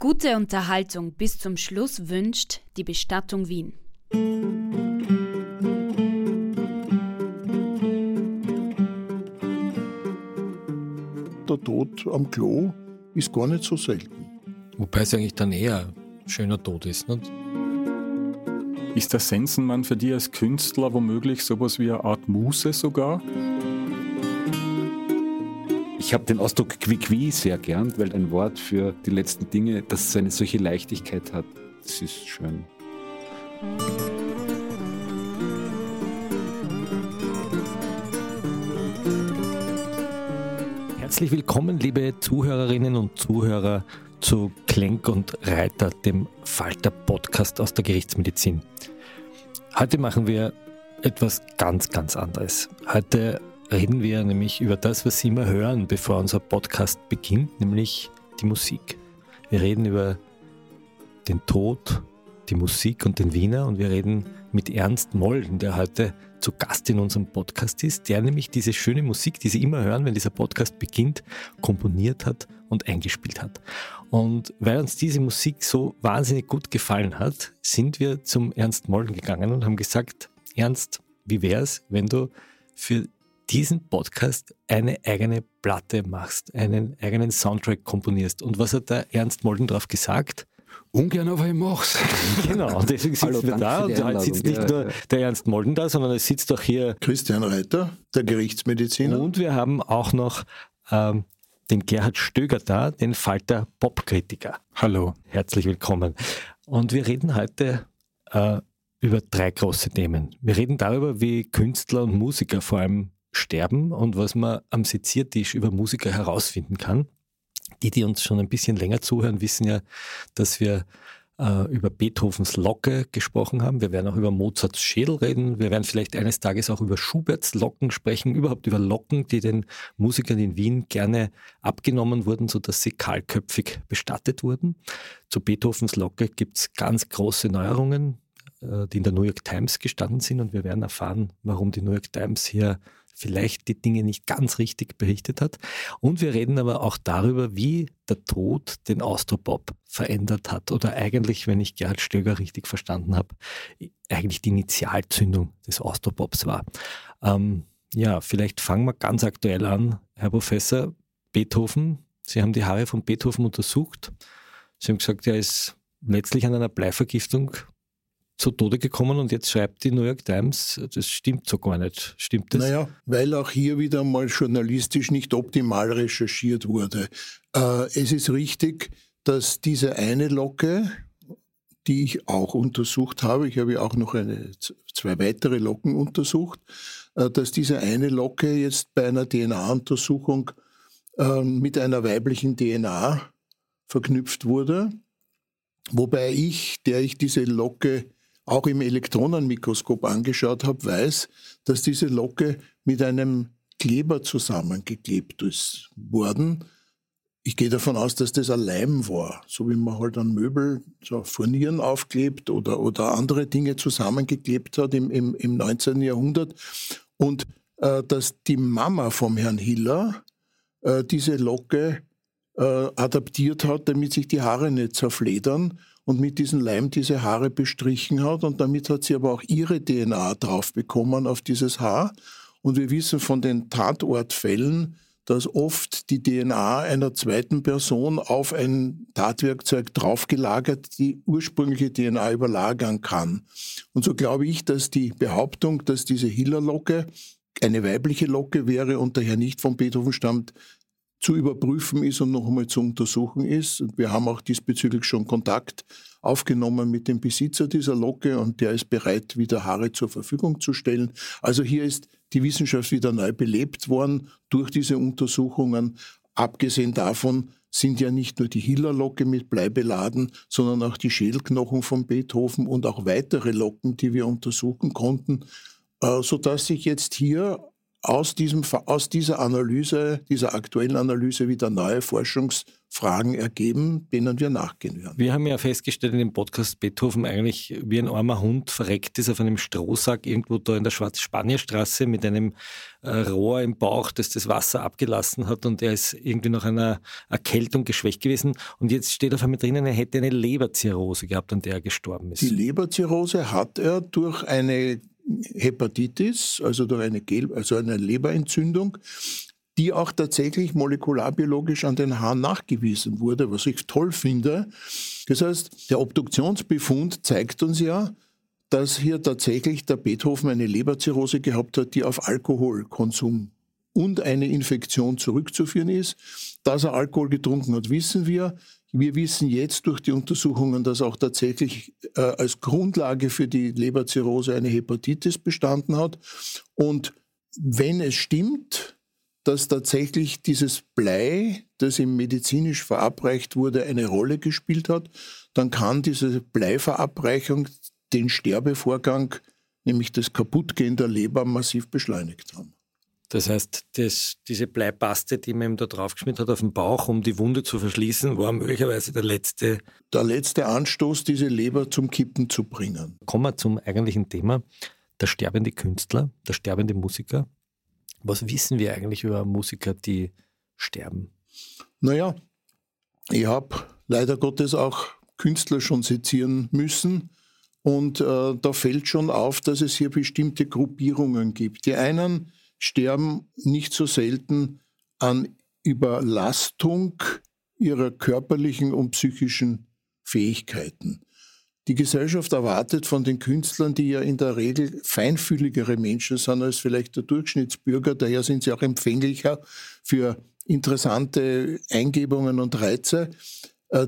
Gute Unterhaltung bis zum Schluss wünscht die Bestattung Wien. Der Tod am Klo ist gar nicht so selten. Wobei es eigentlich dann eher ein schöner Tod ist. Nicht? Ist der Sensenmann für dich als Künstler womöglich sowas wie eine Art Muse sogar? Ich habe den Ausdruck Quiqui sehr gern, weil ein Wort für die letzten Dinge, das eine solche Leichtigkeit hat. Das ist schön. Herzlich willkommen, liebe Zuhörerinnen und Zuhörer, zu Klenk und Reiter, dem Falter-Podcast aus der Gerichtsmedizin. Heute machen wir etwas ganz, ganz anderes. Heute reden wir nämlich über das, was Sie immer hören, bevor unser Podcast beginnt, nämlich die Musik. Wir reden über den Tod, die Musik und den Wiener und wir reden mit Ernst Molden, der heute zu Gast in unserem Podcast ist, der nämlich diese schöne Musik, die Sie immer hören, wenn dieser Podcast beginnt, komponiert hat und eingespielt hat. Und weil uns diese Musik so wahnsinnig gut gefallen hat, sind wir zum Ernst Molden gegangen und haben gesagt, Ernst, wie wäre es, wenn du für diesen Podcast eine eigene Platte machst, einen eigenen Soundtrack komponierst. Und was hat der Ernst Molden drauf gesagt? Ungern, aber ich mach's. Genau, und deswegen sitzen Hallo, wir da und heute sitzt nicht Einladung. nur der Ernst Molden da, sondern es sitzt auch hier Christian Reiter, der Gerichtsmediziner. und wir haben auch noch ähm, den Gerhard Stöger da, den Falter Popkritiker. Hallo. Herzlich willkommen. Und wir reden heute äh, über drei große Themen. Wir reden darüber, wie Künstler und Musiker vor allem sterben und was man am Seziertisch über Musiker herausfinden kann. Die, die uns schon ein bisschen länger zuhören, wissen ja, dass wir äh, über Beethovens Locke gesprochen haben. Wir werden auch über Mozarts Schädel reden. Wir werden vielleicht eines Tages auch über Schuberts Locken sprechen, überhaupt über Locken, die den Musikern in Wien gerne abgenommen wurden, sodass sie kahlköpfig bestattet wurden. Zu Beethovens Locke gibt es ganz große Neuerungen, äh, die in der New York Times gestanden sind und wir werden erfahren, warum die New York Times hier vielleicht die Dinge nicht ganz richtig berichtet hat. Und wir reden aber auch darüber, wie der Tod den Austropop verändert hat oder eigentlich, wenn ich Gerhard Stöger richtig verstanden habe, eigentlich die Initialzündung des Austropops war. Ähm, ja, vielleicht fangen wir ganz aktuell an, Herr Professor. Beethoven, Sie haben die Haare von Beethoven untersucht. Sie haben gesagt, er ist letztlich an einer Bleivergiftung zu Tode gekommen und jetzt schreibt die New York Times, das stimmt so gar nicht. Stimmt das? Naja, weil auch hier wieder mal journalistisch nicht optimal recherchiert wurde. Äh, es ist richtig, dass diese eine Locke, die ich auch untersucht habe, ich habe ja auch noch eine, zwei weitere Locken untersucht, äh, dass diese eine Locke jetzt bei einer DNA-Untersuchung äh, mit einer weiblichen DNA verknüpft wurde. Wobei ich, der ich diese Locke auch im Elektronenmikroskop angeschaut habe, weiß, dass diese Locke mit einem Kleber zusammengeklebt ist worden. Ich gehe davon aus, dass das ein Leim war, so wie man halt an Möbel so Furnieren aufklebt oder, oder andere Dinge zusammengeklebt hat im, im, im 19. Jahrhundert. Und äh, dass die Mama vom Herrn Hiller äh, diese Locke äh, adaptiert hat, damit sich die Haare nicht zerfledern und mit diesem Leim diese Haare bestrichen hat. Und damit hat sie aber auch ihre DNA drauf bekommen auf dieses Haar. Und wir wissen von den Tatortfällen, dass oft die DNA einer zweiten Person auf ein Tatwerkzeug draufgelagert die ursprüngliche DNA überlagern kann. Und so glaube ich, dass die Behauptung, dass diese Hiller-Locke eine weibliche Locke wäre und daher nicht von Beethoven stammt, zu überprüfen ist und noch einmal zu untersuchen ist. Wir haben auch diesbezüglich schon Kontakt aufgenommen mit dem Besitzer dieser Locke und der ist bereit, wieder Haare zur Verfügung zu stellen. Also hier ist die Wissenschaft wieder neu belebt worden durch diese Untersuchungen. abgesehen davon sind ja nicht nur die Hillerlocke mit Blei beladen, sondern auch die Schädelknochen von Beethoven und auch weitere Locken, die wir untersuchen konnten, äh, sodass sich jetzt hier aus, diesem, aus dieser Analyse, dieser aktuellen Analyse wieder neue Forschungsfragen ergeben, denen wir nachgehen werden. Wir haben ja festgestellt in dem Podcast, Beethoven eigentlich wie ein armer Hund verreckt ist auf einem Strohsack irgendwo da in der Schwarz-Spanier-Straße mit einem äh, Rohr im Bauch, das das Wasser abgelassen hat und er ist irgendwie nach einer Erkältung geschwächt gewesen und jetzt steht auf einmal drinnen, er hätte eine Leberzirrhose gehabt, an der er gestorben ist. Die Leberzirrhose hat er durch eine Hepatitis, also durch eine, Gel also eine Leberentzündung, die auch tatsächlich molekularbiologisch an den Haaren nachgewiesen wurde, was ich toll finde. Das heißt, der Obduktionsbefund zeigt uns ja, dass hier tatsächlich der Beethoven eine Leberzirrhose gehabt hat, die auf Alkoholkonsum und eine Infektion zurückzuführen ist. Dass er Alkohol getrunken hat, wissen wir. Wir wissen jetzt durch die Untersuchungen, dass auch tatsächlich äh, als Grundlage für die Leberzirrhose eine Hepatitis bestanden hat. Und wenn es stimmt, dass tatsächlich dieses Blei, das ihm medizinisch verabreicht wurde, eine Rolle gespielt hat, dann kann diese Bleiverabreichung den Sterbevorgang, nämlich das Kaputtgehen der Leber, massiv beschleunigt haben. Das heißt, das, diese Bleipaste, die man ihm da draufgeschmiert hat auf den Bauch, um die Wunde zu verschließen, war möglicherweise der letzte. Der letzte Anstoß, diese Leber zum Kippen zu bringen. Kommen wir zum eigentlichen Thema. Der sterbende Künstler, der sterbende Musiker. Was wissen wir eigentlich über Musiker, die sterben? Naja, ich habe leider Gottes auch Künstler schon sezieren müssen. Und äh, da fällt schon auf, dass es hier bestimmte Gruppierungen gibt. Die einen sterben nicht so selten an Überlastung ihrer körperlichen und psychischen Fähigkeiten. Die Gesellschaft erwartet von den Künstlern, die ja in der Regel feinfühligere Menschen sind als vielleicht der Durchschnittsbürger, daher sind sie auch empfänglicher für interessante Eingebungen und Reize,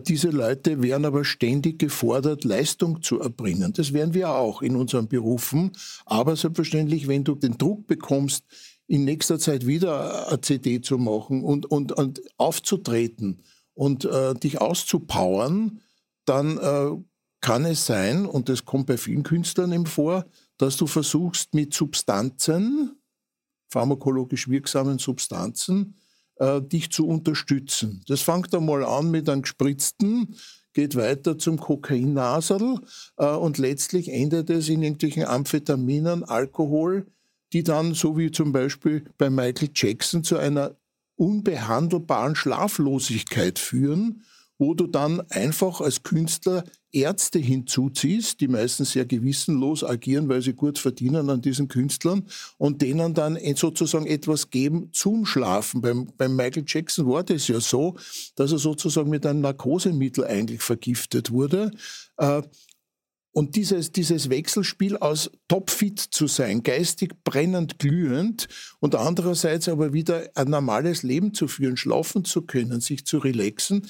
diese Leute werden aber ständig gefordert, Leistung zu erbringen. Das werden wir auch in unseren Berufen. Aber selbstverständlich, wenn du den Druck bekommst, in nächster Zeit wieder eine CD zu machen und, und, und aufzutreten und äh, dich auszupowern, dann äh, kann es sein, und das kommt bei vielen Künstlern eben vor, dass du versuchst mit Substanzen, pharmakologisch wirksamen Substanzen, äh, dich zu unterstützen. Das fängt einmal an mit einem gespritzten, geht weiter zum Kokainnasel äh, und letztlich endet es in irgendwelchen Amphetaminen, Alkohol, die dann, so wie zum Beispiel bei Michael Jackson, zu einer unbehandelbaren Schlaflosigkeit führen wo du dann einfach als Künstler Ärzte hinzuziehst, die meistens sehr gewissenlos agieren, weil sie gut verdienen an diesen Künstlern und denen dann sozusagen etwas geben zum Schlafen. Beim, beim Michael Jackson war das ja so, dass er sozusagen mit einem Narkosemittel eigentlich vergiftet wurde. Äh, und dieses, dieses Wechselspiel aus topfit zu sein, geistig brennend glühend und andererseits aber wieder ein normales Leben zu führen, schlafen zu können, sich zu relaxen,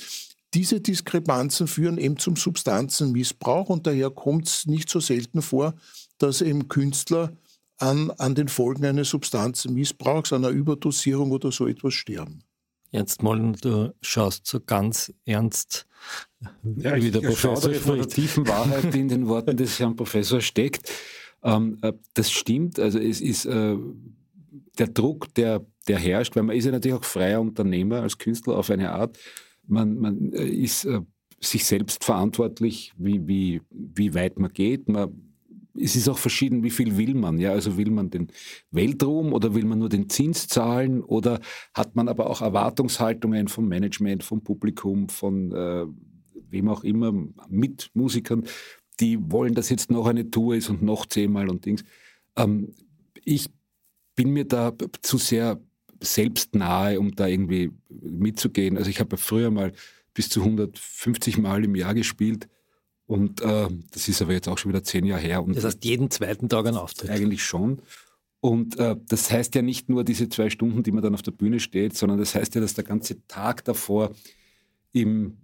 diese Diskrepanzen führen eben zum Substanzenmissbrauch und daher kommt es nicht so selten vor, dass eben Künstler an, an den Folgen eines Substanzenmissbrauchs, einer Überdosierung oder so etwas sterben. Ernst Mollen, du schaust so ganz ernst, ja, wie der Professor von der tiefen Wahrheit, die in den Worten des Herrn Professors steckt. Ähm, äh, das stimmt, also es ist äh, der Druck, der, der herrscht, weil man ist ja natürlich auch freier Unternehmer als Künstler auf eine Art man, man äh, ist äh, sich selbst verantwortlich, wie, wie, wie weit man geht. Man, es ist auch verschieden, wie viel will man. Ja? Also will man den Weltruhm oder will man nur den Zins zahlen oder hat man aber auch Erwartungshaltungen vom Management, vom Publikum, von äh, wem auch immer, mit Musikern, die wollen, dass jetzt noch eine Tour ist und noch zehnmal und Dings. Ähm, ich bin mir da zu sehr selbstnahe, um da irgendwie mitzugehen. Also ich habe früher mal bis zu 150 Mal im Jahr gespielt und äh, das ist aber jetzt auch schon wieder zehn Jahre her. Und das heißt jeden zweiten Tag ein Auftritt? Eigentlich schon. Und äh, das heißt ja nicht nur diese zwei Stunden, die man dann auf der Bühne steht, sondern das heißt ja, dass der ganze Tag davor im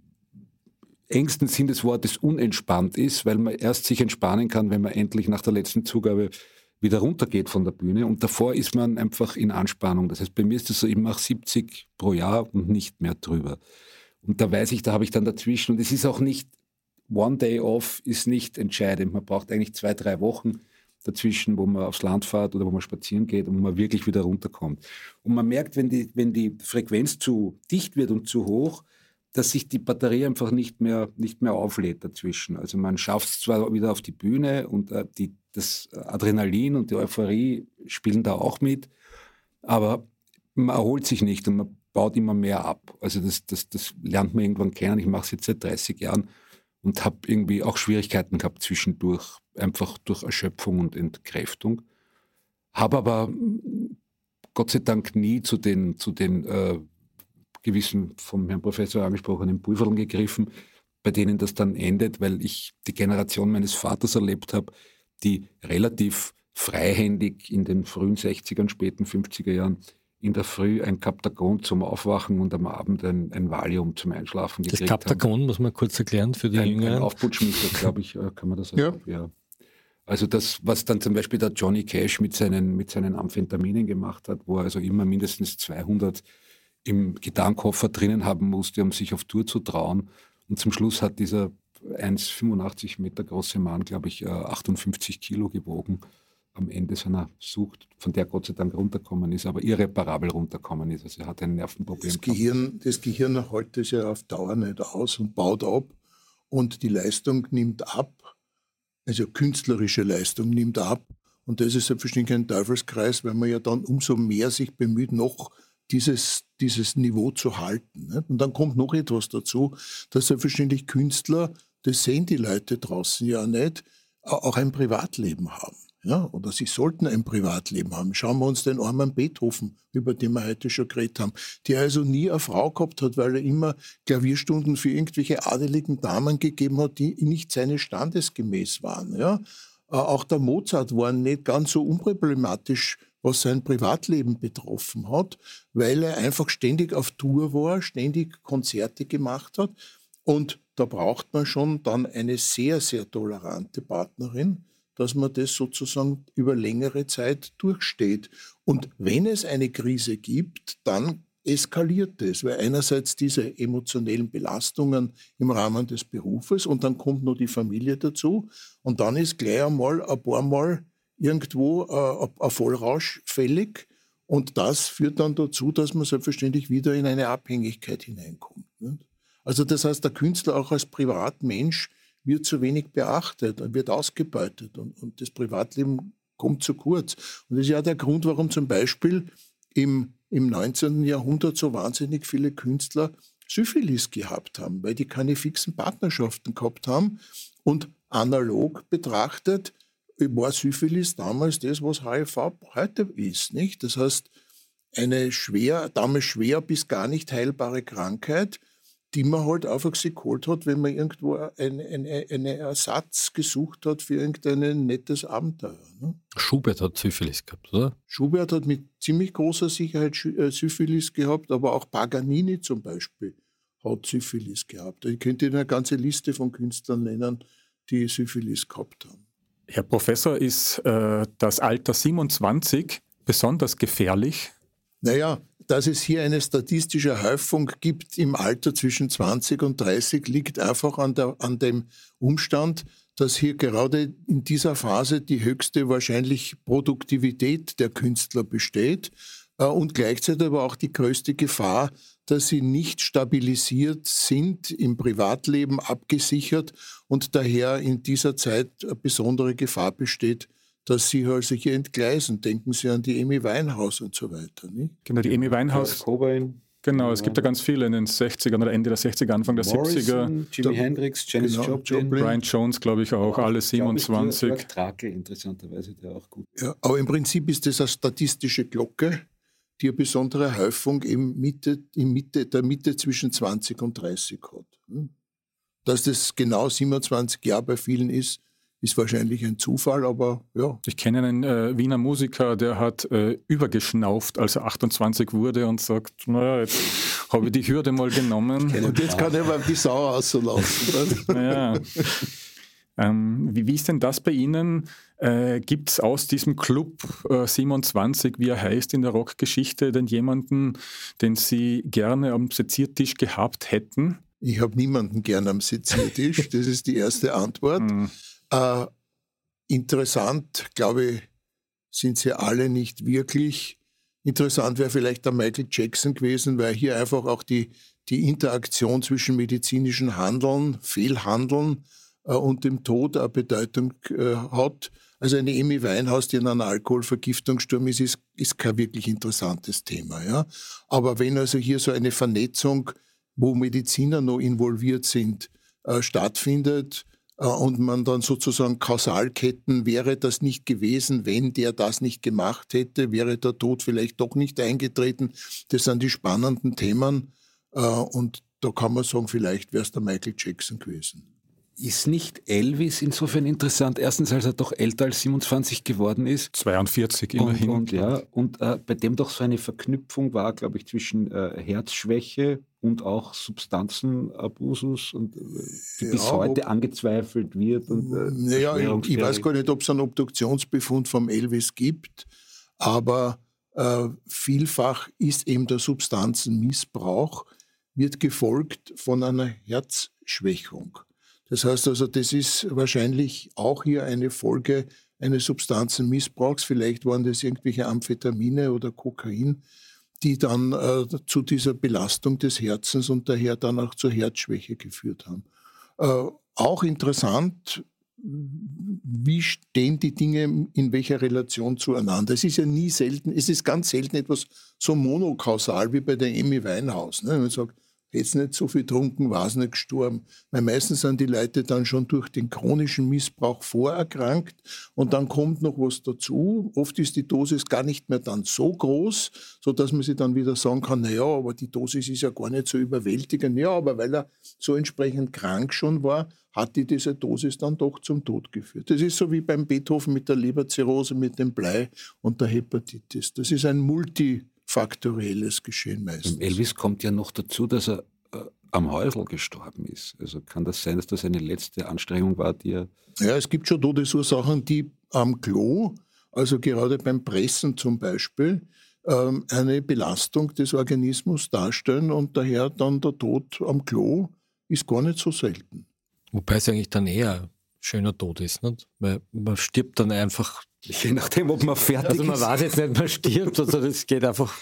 engsten Sinn des Wortes unentspannt ist, weil man erst sich entspannen kann, wenn man endlich nach der letzten Zugabe wieder runtergeht von der Bühne. Und davor ist man einfach in Anspannung. Das heißt, bei mir ist es so, ich mache 70 pro Jahr und nicht mehr drüber. Und da weiß ich, da habe ich dann dazwischen. Und es ist auch nicht, One Day Off ist nicht entscheidend. Man braucht eigentlich zwei, drei Wochen dazwischen, wo man aufs Land fährt oder wo man spazieren geht und wo man wirklich wieder runterkommt. Und man merkt, wenn die, wenn die Frequenz zu dicht wird und zu hoch, dass sich die Batterie einfach nicht mehr, nicht mehr auflädt dazwischen. Also man schafft es zwar wieder auf die Bühne und äh, die, das Adrenalin und die Euphorie spielen da auch mit, aber man erholt sich nicht und man baut immer mehr ab. Also das, das, das lernt man irgendwann kennen. Ich mache es jetzt seit 30 Jahren und habe irgendwie auch Schwierigkeiten gehabt zwischendurch, einfach durch Erschöpfung und Entkräftung. Habe aber Gott sei Dank nie zu den, zu den äh, gewissen vom Herrn Professor angesprochenen Pulverln gegriffen, bei denen das dann endet, weil ich die Generation meines Vaters erlebt habe, die relativ freihändig in den frühen 60ern, späten 50er Jahren in der Früh ein Kaptagon zum Aufwachen und am Abend ein, ein Valium zum Einschlafen gekriegt Das Kaptagon haben. muss man kurz erklären für die ein, Jüngeren. Ein Aufputschmittel, glaube ich, äh, kann man das sagen. Ja. ja. Also das, was dann zum Beispiel der Johnny Cash mit seinen, mit seinen Amphetaminen gemacht hat, wo er also immer mindestens 200 im Gitarrenkoffer drinnen haben musste, um sich auf Tour zu trauen. Und zum Schluss hat dieser 1,85 Meter große Mann, glaube ich, 58 äh, Kilo gewogen am Ende seiner Sucht, von der Gott sei Dank runterkommen ist, aber irreparabel runterkommen ist. Also er hat ein Nervenproblem. Das Gehirn, das Gehirn hält es ja auf Dauer nicht aus und baut ab und die Leistung nimmt ab, also künstlerische Leistung nimmt ab. Und das ist selbstverständlich ein Teufelskreis, weil man ja dann umso mehr sich bemüht, noch dieses, dieses Niveau zu halten. Und dann kommt noch etwas dazu, dass selbstverständlich Künstler, das sehen die Leute draußen ja nicht, auch ein Privatleben haben. Ja, oder sie sollten ein Privatleben haben. Schauen wir uns den armen Beethoven, über den wir heute schon geredet haben, der also nie eine Frau gehabt hat, weil er immer Klavierstunden für irgendwelche adeligen Damen gegeben hat, die nicht seine standesgemäß waren. Ja. Auch der Mozart war nicht ganz so unproblematisch, was sein Privatleben betroffen hat, weil er einfach ständig auf Tour war, ständig Konzerte gemacht hat. Und da braucht man schon dann eine sehr, sehr tolerante Partnerin, dass man das sozusagen über längere Zeit durchsteht. Und wenn es eine Krise gibt, dann eskaliert es, weil einerseits diese emotionellen Belastungen im Rahmen des Berufes und dann kommt noch die Familie dazu und dann ist gleich einmal ein paar Mal irgendwo äh, ein Vollrausch fällig und das führt dann dazu, dass man selbstverständlich wieder in eine Abhängigkeit hineinkommt. Nicht? Also das heißt, der Künstler auch als Privatmensch wird zu wenig beachtet, wird ausgebeutet und, und das Privatleben kommt zu kurz. Und das ist ja der Grund, warum zum Beispiel im, im 19. Jahrhundert so wahnsinnig viele Künstler Syphilis gehabt haben, weil die keine fixen Partnerschaften gehabt haben. Und analog betrachtet war Syphilis damals das, was HIV heute ist. Nicht? Das heißt, eine schwer, damals schwer bis gar nicht heilbare Krankheit, die man halt einfach sich geholt hat, wenn man irgendwo einen eine, Ersatz gesucht hat für irgendein nettes Abenteuer. Ne? Schubert hat Syphilis gehabt, oder? Schubert hat mit ziemlich großer Sicherheit äh, Syphilis gehabt, aber auch Paganini zum Beispiel hat Syphilis gehabt. Ich könnte Ihnen eine ganze Liste von Künstlern nennen, die Syphilis gehabt haben. Herr Professor, ist äh, das Alter 27 besonders gefährlich? Naja, dass es hier eine statistische Häufung gibt im Alter zwischen 20 und 30, liegt einfach an, der, an dem Umstand, dass hier gerade in dieser Phase die höchste wahrscheinlich Produktivität der Künstler besteht äh, und gleichzeitig aber auch die größte Gefahr, dass sie nicht stabilisiert sind, im Privatleben abgesichert und daher in dieser Zeit eine besondere Gefahr besteht, dass sie halt sich hier entgleisen. Denken Sie an die Amy Winehouse und so weiter. Nicht? Genau, die Amy Winehouse. Cobain. Genau, es gibt ja ganz viele in den 60ern oder Ende der 60er, Anfang der Morrison, 70er. Jimi Hendrix, Janis genau, Joplin. Brian Jones, glaube ich, auch, alle 27. Ich, Trakel, interessanterweise, der auch gut. Ja, aber im Prinzip ist das eine statistische Glocke, die eine besondere Häufung im Mitte, in Mitte, der Mitte zwischen 20 und 30 hat. Hm? Dass das genau 27 Jahre bei vielen ist, ist wahrscheinlich ein Zufall, aber ja. Ich kenne einen äh, Wiener Musiker, der hat äh, übergeschnauft, als er 28 wurde und sagt, naja, jetzt habe ich die Hürde mal genommen. Und jetzt kann er mal die Sau auslassen. ja. Ähm, wie, wie, ist denn das bei Ihnen? Äh, Gibt es aus diesem Club äh, 27, wie er heißt in der Rockgeschichte, denn jemanden, den Sie gerne am Seziertisch gehabt hätten? Ich habe niemanden gerne am Seziertisch, das ist die erste Antwort. Äh, interessant, glaube ich, sind sie alle nicht wirklich. Interessant wäre vielleicht der Michael Jackson gewesen, weil hier einfach auch die, die Interaktion zwischen medizinischen Handeln, Fehlhandeln äh, und dem Tod eine Bedeutung äh, hat. Also eine Amy Weinhaus, die in einem Alkoholvergiftungssturm ist, ist, ist kein wirklich interessantes Thema. Ja? Aber wenn also hier so eine Vernetzung, wo Mediziner noch involviert sind, äh, stattfindet, und man dann sozusagen Kausalketten, wäre das nicht gewesen, wenn der das nicht gemacht hätte, wäre der Tod vielleicht doch nicht eingetreten. Das sind die spannenden Themen äh, und da kann man sagen, vielleicht wäre es der Michael Jackson gewesen. Ist nicht Elvis insofern interessant? Erstens, als er doch älter als 27 geworden ist. 42 immerhin. Und, und ja, und äh, bei dem doch so eine Verknüpfung war, glaube ich, zwischen äh, Herzschwäche und auch Substanzenabusus und äh, die ja, bis heute angezweifelt wird. Und, äh, naja, ich, ich, weiß gar nicht, ob es einen Obduktionsbefund vom Elvis gibt, aber äh, vielfach ist eben der Substanzenmissbrauch, wird gefolgt von einer Herzschwächung. Das heißt also, das ist wahrscheinlich auch hier eine Folge eines Substanzenmissbrauchs. Vielleicht waren das irgendwelche Amphetamine oder Kokain, die dann äh, zu dieser Belastung des Herzens und daher dann auch zur Herzschwäche geführt haben. Äh, auch interessant, wie stehen die Dinge in welcher Relation zueinander? Es ist ja nie selten, es ist ganz selten etwas so monokausal wie bei der Amy Weinhaus. Ne? Man sagt, hätte nicht so viel trunken, war es nicht gestorben. Weil meistens sind die Leute dann schon durch den chronischen Missbrauch vorerkrankt und dann kommt noch was dazu. Oft ist die Dosis gar nicht mehr dann so groß, sodass man sich dann wieder sagen kann, naja, aber die Dosis ist ja gar nicht so überwältigend. Ja, aber weil er so entsprechend krank schon war, hat die diese Dosis dann doch zum Tod geführt. Das ist so wie beim Beethoven mit der Leberzirrhose, mit dem Blei und der Hepatitis. Das ist ein Multi- faktorielles Geschehen meistens. Elvis kommt ja noch dazu, dass er äh, am Häusl gestorben ist. Also kann das sein, dass das eine letzte Anstrengung war, die er. Ja, es gibt schon Todesursachen, die am Klo, also gerade beim Pressen zum Beispiel, ähm, eine Belastung des Organismus darstellen und daher dann der Tod am Klo ist gar nicht so selten. Wobei es eigentlich dann eher schöner Tod ist, nicht? weil man stirbt dann einfach Je nachdem, ob man fertig ist. Also man ist. weiß jetzt nicht, man stirbt, also das geht einfach,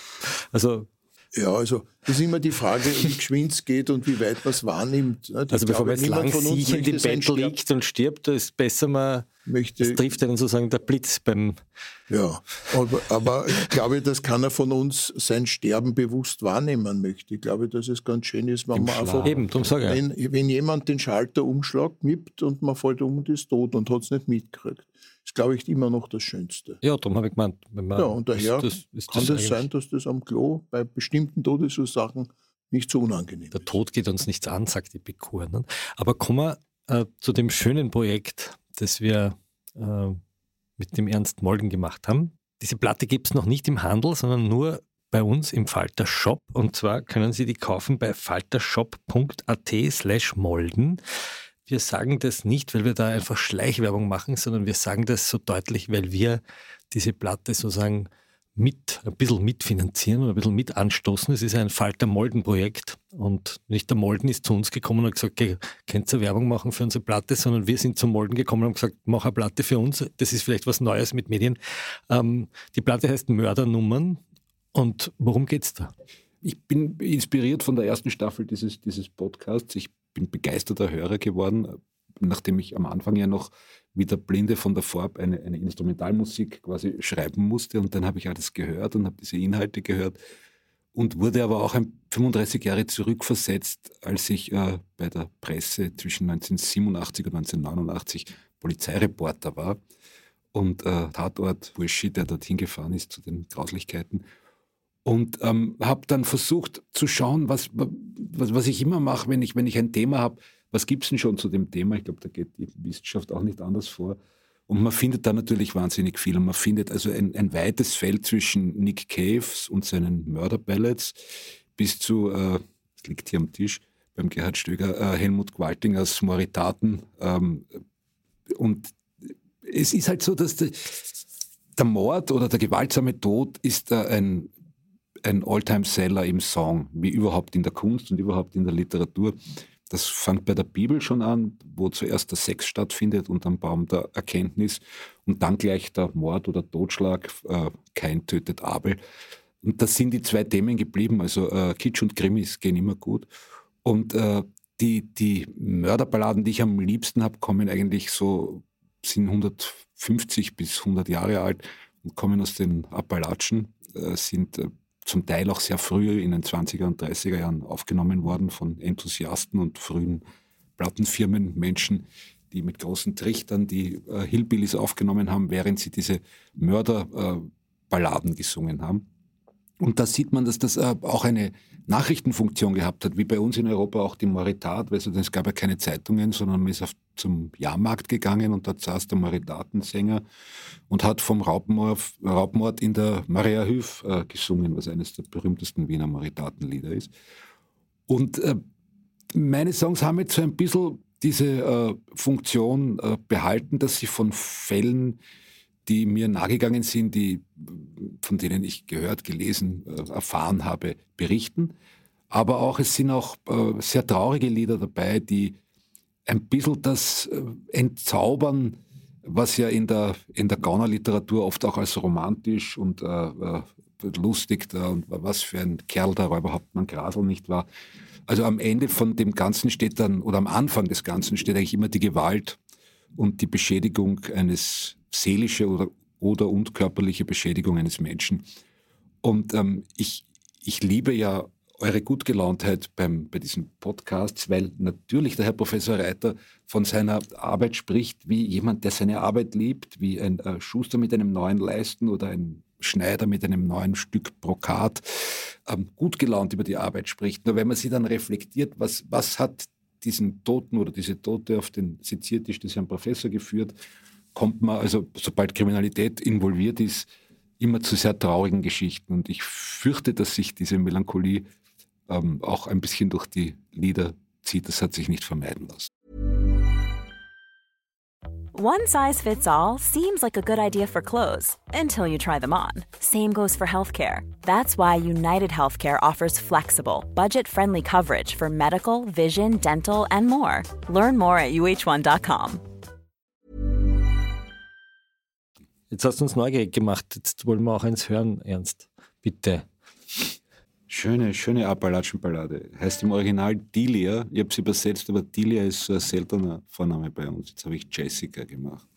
also ja, also das ist immer die Frage, wie geschwind es geht und wie weit man es wahrnimmt. Ne? Also bevor man jetzt lang siechend im Bett liegt und stirbt, ist es besser, man möchte, es trifft einen sozusagen der Blitz beim... Ja, aber, aber ich glaube, dass keiner von uns sein Sterben bewusst wahrnehmen möchte. Ich glaube, dass es ganz schön ist, wenn man Schlaf. einfach... Eben, darum sage ich. Wenn, wenn jemand den Schalter umschlagt, mippt und man fällt um und ist tot und hat es nicht mitgekriegt ist, glaube ich, immer noch das Schönste. Ja, darum habe ich gemeint. ja, und daher ist das, ist kann das, sein, dass das am Klo bei bestimmten Todesursachen nicht so unangenehm Der ist. Der Tod geht uns nichts an, sagt die Epikur. Ne? Aber kommen wir äh, zu dem schönen Projekt, das wir äh, mit dem Ernst Molden gemacht haben. Diese Platte gibt es noch nicht im Handel, sondern nur bei uns im Falter Shop. Und zwar können Sie die kaufen bei faltershop.at slash Molden. Wir sagen das nicht, weil wir da einfach Schleichwerbung machen, sondern wir sagen das so deutlich, weil wir diese Platte sozusagen mit, ein bisschen mitfinanzieren oder ein bisschen mit anstoßen. Es ist ein Falter Molden-Projekt und nicht der Molden ist zu uns gekommen und hat gesagt, okay, könnt ihr Werbung machen für unsere Platte, sondern wir sind zum Molden gekommen und haben gesagt, mach eine Platte für uns. Das ist vielleicht was Neues mit Medien. Ähm, die Platte heißt Mördernummern und worum geht es da? Ich bin inspiriert von der ersten Staffel dieses, dieses Podcasts. Ich bin begeisterter Hörer geworden, nachdem ich am Anfang ja noch wie der Blinde von der Farb eine, eine Instrumentalmusik quasi schreiben musste. Und dann habe ich alles gehört und habe diese Inhalte gehört und wurde aber auch ein 35 Jahre zurückversetzt, als ich äh, bei der Presse zwischen 1987 und 1989 Polizeireporter war und äh, Tatort Burschi, der dorthin gefahren ist zu den Grauslichkeiten und ähm, habe dann versucht zu schauen, was, was, was ich immer mache, wenn ich, wenn ich ein Thema habe, was gibt es denn schon zu dem Thema? Ich glaube, da geht die Wissenschaft auch nicht anders vor. Und man findet da natürlich wahnsinnig viel. Und man findet also ein, ein weites Feld zwischen Nick Caves und seinen Mörderballads bis zu, äh, das liegt hier am Tisch, beim Gerhard Stöger, äh, Helmut Gwaltingers Moritaten. Ähm, und es ist halt so, dass der, der Mord oder der gewaltsame Tod ist ein, ein Alltime-Seller im Song, wie überhaupt in der Kunst und überhaupt in der Literatur. Das fängt bei der Bibel schon an, wo zuerst der Sex stattfindet und am Baum der Erkenntnis und dann gleich der Mord oder Totschlag, äh, kein tötet Abel. Und das sind die zwei Themen geblieben, also äh, Kitsch und Krimis gehen immer gut. Und äh, die, die Mörderballaden, die ich am liebsten habe, kommen eigentlich so, sind 150 bis 100 Jahre alt und kommen aus den Appalachen, äh, sind äh, zum Teil auch sehr früh in den 20er und 30er Jahren aufgenommen worden von Enthusiasten und frühen Plattenfirmen, Menschen, die mit großen Trichtern die äh, Hillbillies aufgenommen haben, während sie diese Mörderballaden äh, gesungen haben. Und da sieht man, dass das äh, auch eine Nachrichtenfunktion gehabt hat, wie bei uns in Europa auch die Moritat, weil es gab ja keine Zeitungen, sondern man ist auf, zum Jahrmarkt gegangen und dort saß der Moritatensänger und hat vom Raubmord, Raubmord in der Maria Hüf äh, gesungen, was eines der berühmtesten Wiener Moritatenlieder ist. Und äh, meine Songs haben jetzt so ein bisschen diese äh, Funktion äh, behalten, dass sie von Fällen die mir nahegegangen sind, die, von denen ich gehört, gelesen, äh, erfahren habe, berichten. Aber auch, es sind auch äh, sehr traurige Lieder dabei, die ein bisschen das äh, entzaubern, was ja in der, in der Gaunerliteratur oft auch als romantisch und äh, lustig da und was für ein Kerl der Räuberhauptmann Grasel nicht war. Also am Ende von dem Ganzen steht dann, oder am Anfang des Ganzen steht eigentlich immer die Gewalt und die Beschädigung eines seelische oder, oder und körperliche Beschädigung eines Menschen. Und ähm, ich, ich liebe ja eure Gutgelauntheit beim, bei diesen Podcasts, weil natürlich der Herr Professor Reiter von seiner Arbeit spricht, wie jemand, der seine Arbeit liebt, wie ein äh, Schuster mit einem neuen Leisten oder ein Schneider mit einem neuen Stück Brokat, ähm, gut gelaunt über die Arbeit spricht. Nur wenn man sie dann reflektiert, was, was hat diesen Toten oder diese Tote auf den Seziertisch des Herrn Professor geführt kommt man, also sobald Kriminalität involviert ist, immer zu sehr traurigen Geschichten. Und ich fürchte, dass sich diese Melancholie ähm, auch ein bisschen durch die Lieder zieht. Das hat sich nicht vermeiden lassen. One size fits all seems like a good idea for clothes until you try them on. Same goes for healthcare. That's why United Healthcare offers flexible, budget friendly coverage for medical, vision, dental, and more. Learn more at uh1.com. Jetzt hast du uns neugierig gemacht. Jetzt wollen wir auch eins hören, Ernst. Bitte. Schöne, schöne Appalachienballade. Heißt im Original Delia. Ich habe es übersetzt, aber Delia ist so ein seltener Vorname bei uns. Jetzt habe ich Jessica gemacht.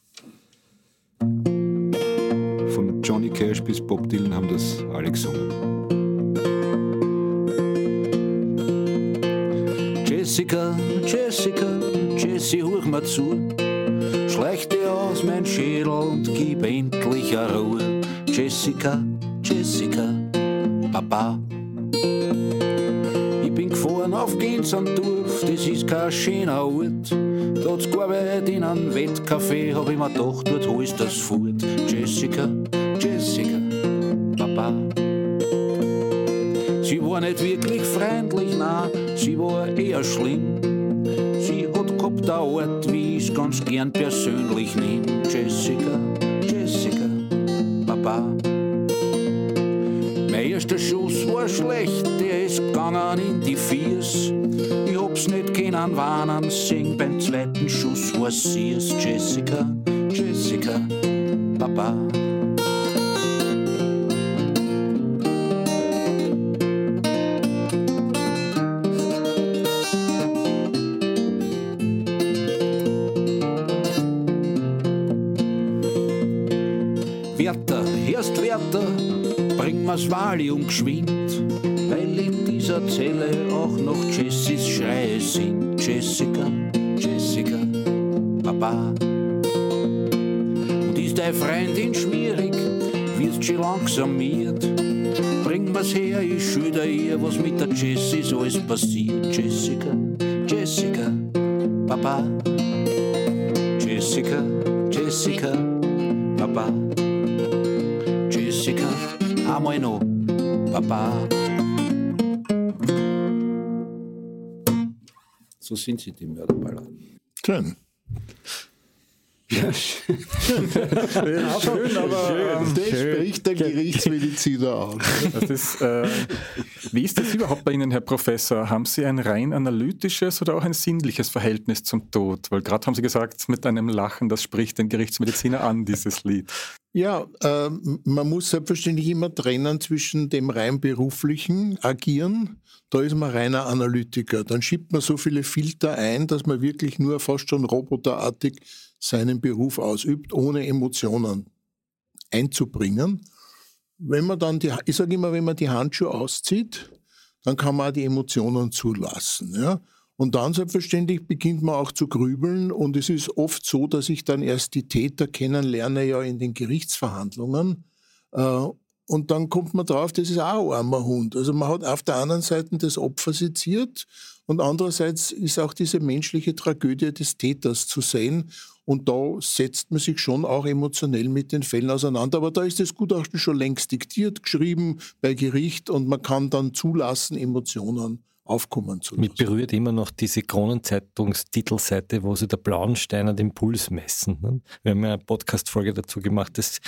Von Johnny Cash bis Bob Dylan haben das alle gesungen. Jessica, Jessica, Jessie, hör mal zu. Schleich dir aus mein Schädel und gib endlich eine Ruhe. Jessica, Jessica, Papa. Ich bin gefahren auf Gensandorf, das ist kein schöner Ort. Hat's gearbeitet in einem Wettcafé, hab ich mir gedacht, dort holst das fort. Jessica, Jessica, Papa. Sie war nicht wirklich freundlich, na, sie war eher schlimm. Gehabt eine Art, wie ich's ganz gern persönlich nehm. Jessica, Jessica, Papa. Mein erster Schuss war schlecht, der ist gegangen in die Viers. Ich hab's nicht können warnen, sing beim zweiten Schuss was sie's. Jessica, Jessica, Papa. Das Valium geschwind, weil in dieser Zelle auch noch Jessys Schreie sind. Jessica, Jessica, Papa. Und ist deine Freundin schwierig, wirst schon langsam miert. Bring was her, ich schilder ihr, was mit der Jessie so alles passiert. Jessica, Schön. So sind sie, die Mörderballer. Schön. Ja, schön. schön, aber ähm, das schön. spricht der Gerichtsmediziner an. Ist, äh, wie ist das überhaupt bei Ihnen, Herr Professor? Haben Sie ein rein analytisches oder auch ein sinnliches Verhältnis zum Tod? Weil gerade haben Sie gesagt, mit einem Lachen, das spricht den Gerichtsmediziner an, dieses Lied. Ja, äh, man muss selbstverständlich immer trennen zwischen dem rein beruflichen Agieren, da ist man reiner Analytiker. Dann schiebt man so viele Filter ein, dass man wirklich nur fast schon roboterartig seinen Beruf ausübt, ohne Emotionen einzubringen. Wenn man dann die, ich sage immer, wenn man die Handschuhe auszieht, dann kann man auch die Emotionen zulassen. Ja? Und dann selbstverständlich beginnt man auch zu grübeln und es ist oft so, dass ich dann erst die Täter kennenlerne ja in den Gerichtsverhandlungen äh, und dann kommt man drauf, das ist auch ein armer Hund. Also man hat auf der anderen Seite das Opfer seziert und andererseits ist auch diese menschliche Tragödie des Täters zu sehen und da setzt man sich schon auch emotionell mit den Fällen auseinander. Aber da ist das Gutachten schon längst diktiert, geschrieben bei Gericht und man kann dann zulassen, Emotionen aufkommen zu lassen. Mich berührt immer noch diese Kronenzeitungstitelseite, wo sie der Blauensteiner den Puls messen. Ne? Wir haben ja eine Podcast-Folge dazu gemacht. Das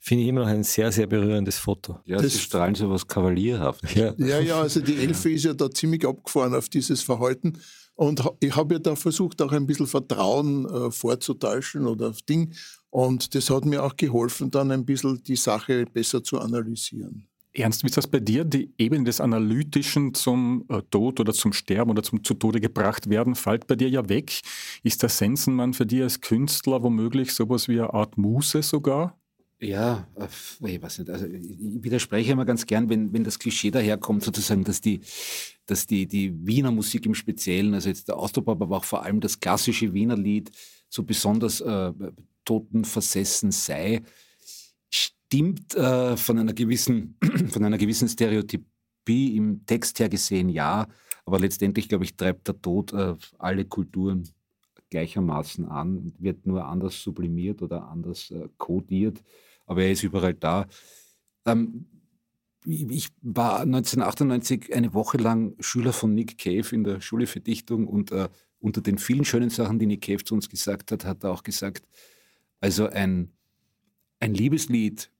finde ich immer noch ein sehr, sehr berührendes Foto. Ja, das sie strahlen so was Kavalierhaft. Ja. ja, ja, also die Elfe ist ja da ziemlich abgefahren auf dieses Verhalten. Und ich habe ja da versucht, auch ein bisschen Vertrauen äh, vorzutäuschen oder auf Ding. Und das hat mir auch geholfen, dann ein bisschen die Sache besser zu analysieren. Ernst, wie ist das bei dir? Die Ebene des Analytischen zum äh, Tod oder zum Sterben oder zum zu Tode gebracht werden, fällt bei dir ja weg. Ist der Sensenmann für dich als Künstler womöglich sowas wie eine Art Muse sogar? Ja, äh, ich weiß nicht. Also ich widerspreche immer ganz gern, wenn, wenn das Klischee daherkommt, sozusagen, dass die, dass die, die Wiener Musik im Speziellen, also jetzt der Austropop, aber auch vor allem das klassische Wiener Lied, so besonders äh, totenversessen sei stimmt äh, von, einer gewissen, von einer gewissen Stereotypie im Text her gesehen, ja. Aber letztendlich, glaube ich, treibt der Tod äh, alle Kulturen gleichermaßen an wird nur anders sublimiert oder anders äh, kodiert. Aber er ist überall da. Ähm, ich war 1998 eine Woche lang Schüler von Nick Cave in der Schule für Dichtung und äh, unter den vielen schönen Sachen, die Nick Cave zu uns gesagt hat, hat er auch gesagt, also ein, ein Liebeslied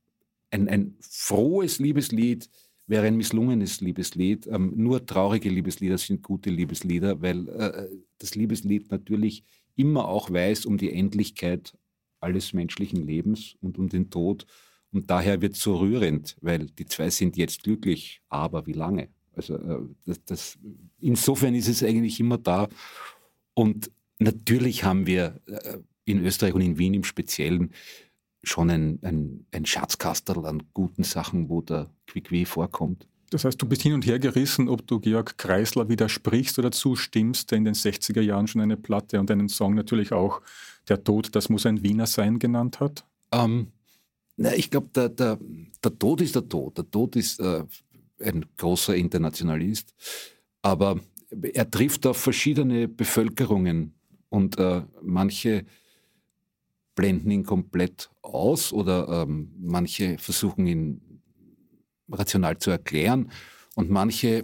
ein, ein frohes Liebeslied wäre ein misslungenes Liebeslied. Ähm, nur traurige Liebeslieder sind gute Liebeslieder, weil äh, das Liebeslied natürlich immer auch weiß um die Endlichkeit alles menschlichen Lebens und um den Tod. Und daher wird es so rührend, weil die zwei sind jetzt glücklich, aber wie lange? Also äh, das, das, insofern ist es eigentlich immer da. Und natürlich haben wir äh, in Österreich und in Wien im Speziellen schon ein, ein, ein Schatzkastel an guten Sachen, wo der Quick vorkommt. Das heißt, du bist hin und her gerissen, ob du Georg Kreisler widersprichst oder zustimmst, der in den 60er Jahren schon eine Platte und einen Song natürlich auch Der Tod, das muss ein Wiener sein, genannt hat? Ähm, na, ich glaube, der, der, der Tod ist der Tod. Der Tod ist äh, ein großer Internationalist, aber er trifft auf verschiedene Bevölkerungen und äh, manche blenden ihn komplett aus oder ähm, manche versuchen ihn rational zu erklären und manche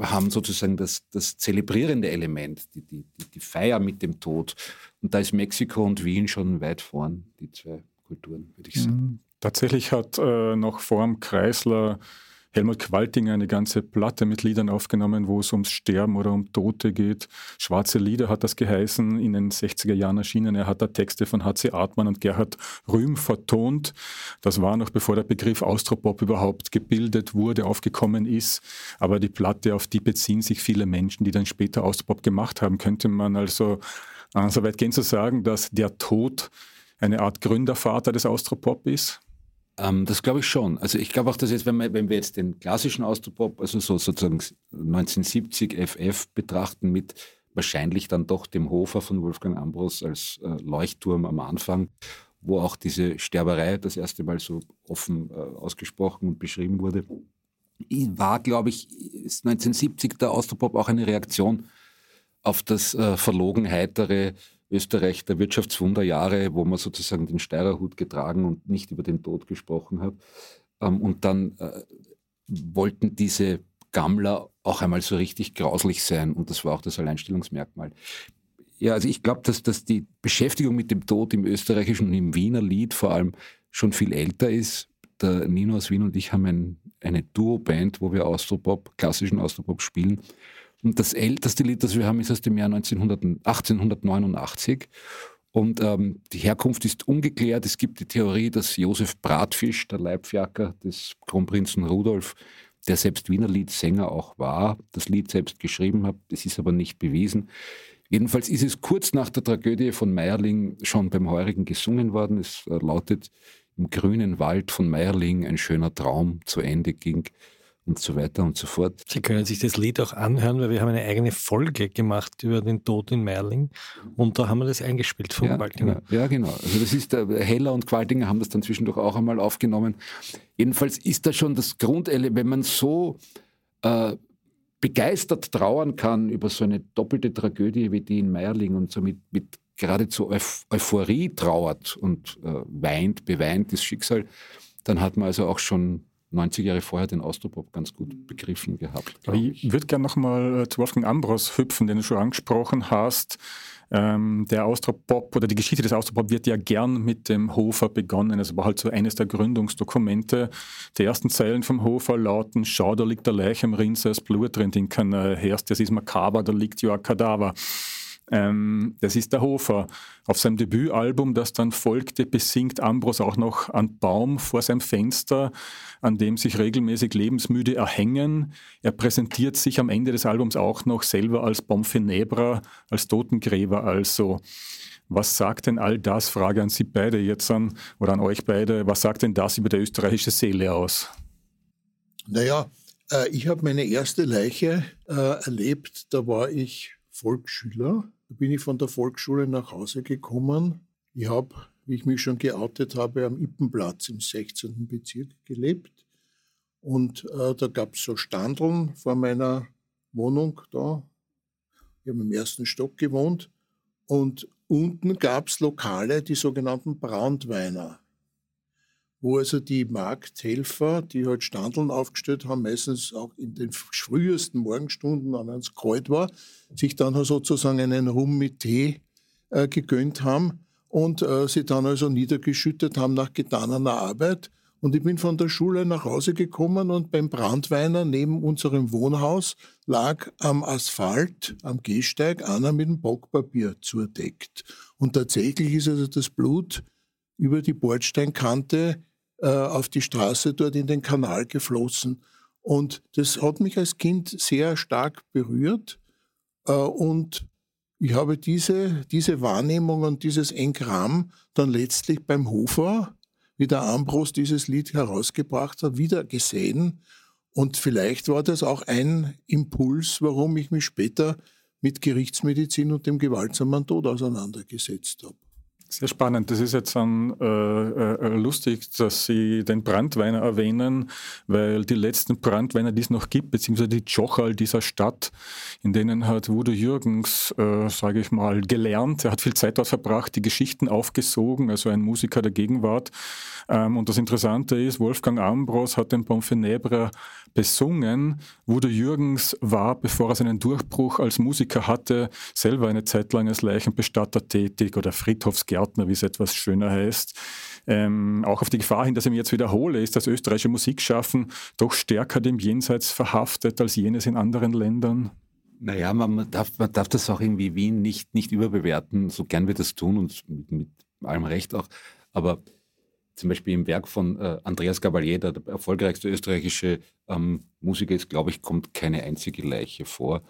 haben sozusagen das, das zelebrierende Element, die, die, die Feier mit dem Tod. Und da ist Mexiko und Wien schon weit vorn, die zwei Kulturen, würde ich sagen. Mhm. Tatsächlich hat äh, noch vor dem Kreisler Helmut Qualtinger eine ganze Platte mit Liedern aufgenommen, wo es ums Sterben oder um Tote geht. Schwarze Lieder hat das geheißen, in den 60er Jahren erschienen. Er hat da Texte von H.C. Artmann und Gerhard Rühm vertont. Das war noch bevor der Begriff Austropop überhaupt gebildet wurde, aufgekommen ist. Aber die Platte, auf die beziehen sich viele Menschen, die dann später Austropop gemacht haben, könnte man also äh, so weit gehen zu sagen, dass der Tod eine Art Gründervater des Austropop ist? Ähm, das glaube ich schon. Also ich glaube auch, dass jetzt, wenn wir, wenn wir jetzt den klassischen Austropop, also so sozusagen 1970 FF betrachten mit wahrscheinlich dann doch dem Hofer von Wolfgang Ambros als äh, Leuchtturm am Anfang, wo auch diese Sterberei das erste Mal so offen äh, ausgesprochen und beschrieben wurde, war, glaube ich, 1970 der Austropop auch eine Reaktion auf das äh, verlogen heitere Österreich der Wirtschaftswunderjahre, wo man sozusagen den Steirerhut getragen und nicht über den Tod gesprochen hat. Ähm, und dann äh, wollten diese Gammler auch einmal so richtig grauslich sein und das war auch das Alleinstellungsmerkmal. Ja, also ich glaube, dass, dass die Beschäftigung mit dem Tod im österreichischen und im Wiener Lied vor allem schon viel älter ist. Der Nino aus Wien und ich haben ein, eine Duo-Band, wo wir Austropop, klassischen Austropop spielen. Und das älteste Lied, das wir haben, ist aus dem Jahr 1900, 1889. Und ähm, die Herkunft ist ungeklärt. Es gibt die Theorie, dass Josef Bratfisch, der Leibfjacker des Kronprinzen Rudolf, der selbst Wiener Liedsänger auch war, das Lied selbst geschrieben hat. Das ist aber nicht bewiesen. Jedenfalls ist es kurz nach der Tragödie von Meierling schon beim Heurigen gesungen worden. Es äh, lautet im grünen Wald von Meierling ein schöner Traum zu Ende ging und so weiter und so fort. Sie können sich das Lied auch anhören, weil wir haben eine eigene Folge gemacht über den Tod in Meierling und da haben wir das eingespielt von ja, Qualtinger. Genau. Ja, genau. Also das ist, der Heller und Qualtinger haben das dann zwischendurch auch einmal aufgenommen. Jedenfalls ist das schon das Grundelement, wenn man so äh, begeistert trauern kann über so eine doppelte Tragödie wie die in Meierling und so mit, mit geradezu Euphorie trauert und äh, weint, beweint das Schicksal, dann hat man also auch schon 90 Jahre vorher den Austropop ganz gut begriffen gehabt. Ich, ich würde gerne nochmal äh, zu Wolfgang Ambros hüpfen, den du schon angesprochen hast. Ähm, der Austropop oder die Geschichte des Austropop wird ja gern mit dem Hofer begonnen. Es war halt so eines der Gründungsdokumente. Die ersten Zeilen vom Hofer lauten: Schau, da liegt der Leich am Rinse, das Blut drin, den kann äh, herst, das ist makaber, da liegt ja ein Kadaver. Ähm, das ist der Hofer. Auf seinem Debütalbum, das dann folgte, besingt Ambros auch noch einen Baum vor seinem Fenster, an dem sich regelmäßig Lebensmüde erhängen. Er präsentiert sich am Ende des Albums auch noch selber als Bonfenebra, als Totengräber also. Was sagt denn all das, Frage an Sie beide jetzt an, oder an euch beide, was sagt denn das über die österreichische Seele aus? Naja, äh, ich habe meine erste Leiche äh, erlebt, da war ich Volksschüler bin ich von der Volksschule nach Hause gekommen. Ich habe, wie ich mich schon geoutet habe, am Ippenplatz im 16. Bezirk gelebt. Und äh, da gab es so Standeln vor meiner Wohnung da. Ich habe im ersten Stock gewohnt. Und unten gab es Lokale, die sogenannten Brandweiner wo also die Markthelfer, die halt Standeln aufgestellt haben, meistens auch in den frühesten Morgenstunden, an es kalt war, sich dann sozusagen einen Rum mit Tee äh, gegönnt haben und äh, sie dann also niedergeschüttet haben nach getaner Arbeit. Und ich bin von der Schule nach Hause gekommen und beim Brandweiner neben unserem Wohnhaus lag am Asphalt, am Gehsteig, einer mit dem Bockpapier zudeckt. Und tatsächlich ist also das Blut über die Bordsteinkante äh, auf die Straße dort in den Kanal geflossen. Und das hat mich als Kind sehr stark berührt. Äh, und ich habe diese, diese Wahrnehmung und dieses Engramm dann letztlich beim Hofer, wie der Ambros dieses Lied herausgebracht hat, wieder gesehen. Und vielleicht war das auch ein Impuls, warum ich mich später mit Gerichtsmedizin und dem gewaltsamen Tod auseinandergesetzt habe. Sehr spannend. Das ist jetzt dann äh, äh, lustig, dass Sie den Brandweiner erwähnen, weil die letzten Brandweiner, die es noch gibt, beziehungsweise die Jochal dieser Stadt, in denen hat Wudo Jürgens, äh, sage ich mal, gelernt. Er hat viel Zeit dort verbracht, die Geschichten aufgesogen, also ein Musiker der Gegenwart. Ähm, und das Interessante ist, Wolfgang Ambros hat den Bonfenebra besungen. Wudo Jürgens war, bevor er seinen Durchbruch als Musiker hatte, selber eine Zeit lang als Leichenbestatter tätig oder Friedhofsgärtner, wie es etwas schöner heißt. Ähm, auch auf die Gefahr hin, dass ich mich jetzt wiederhole, ist das österreichische Musikschaffen doch stärker dem Jenseits verhaftet als jenes in anderen Ländern? Naja, man darf, man darf das auch irgendwie Wien nicht, nicht überbewerten, so gern wir das tun und mit, mit allem Recht auch. Aber zum Beispiel im Werk von äh, Andreas Gabalier, der, der erfolgreichste österreichische ähm, Musiker ist, glaube ich, kommt keine einzige Leiche vor.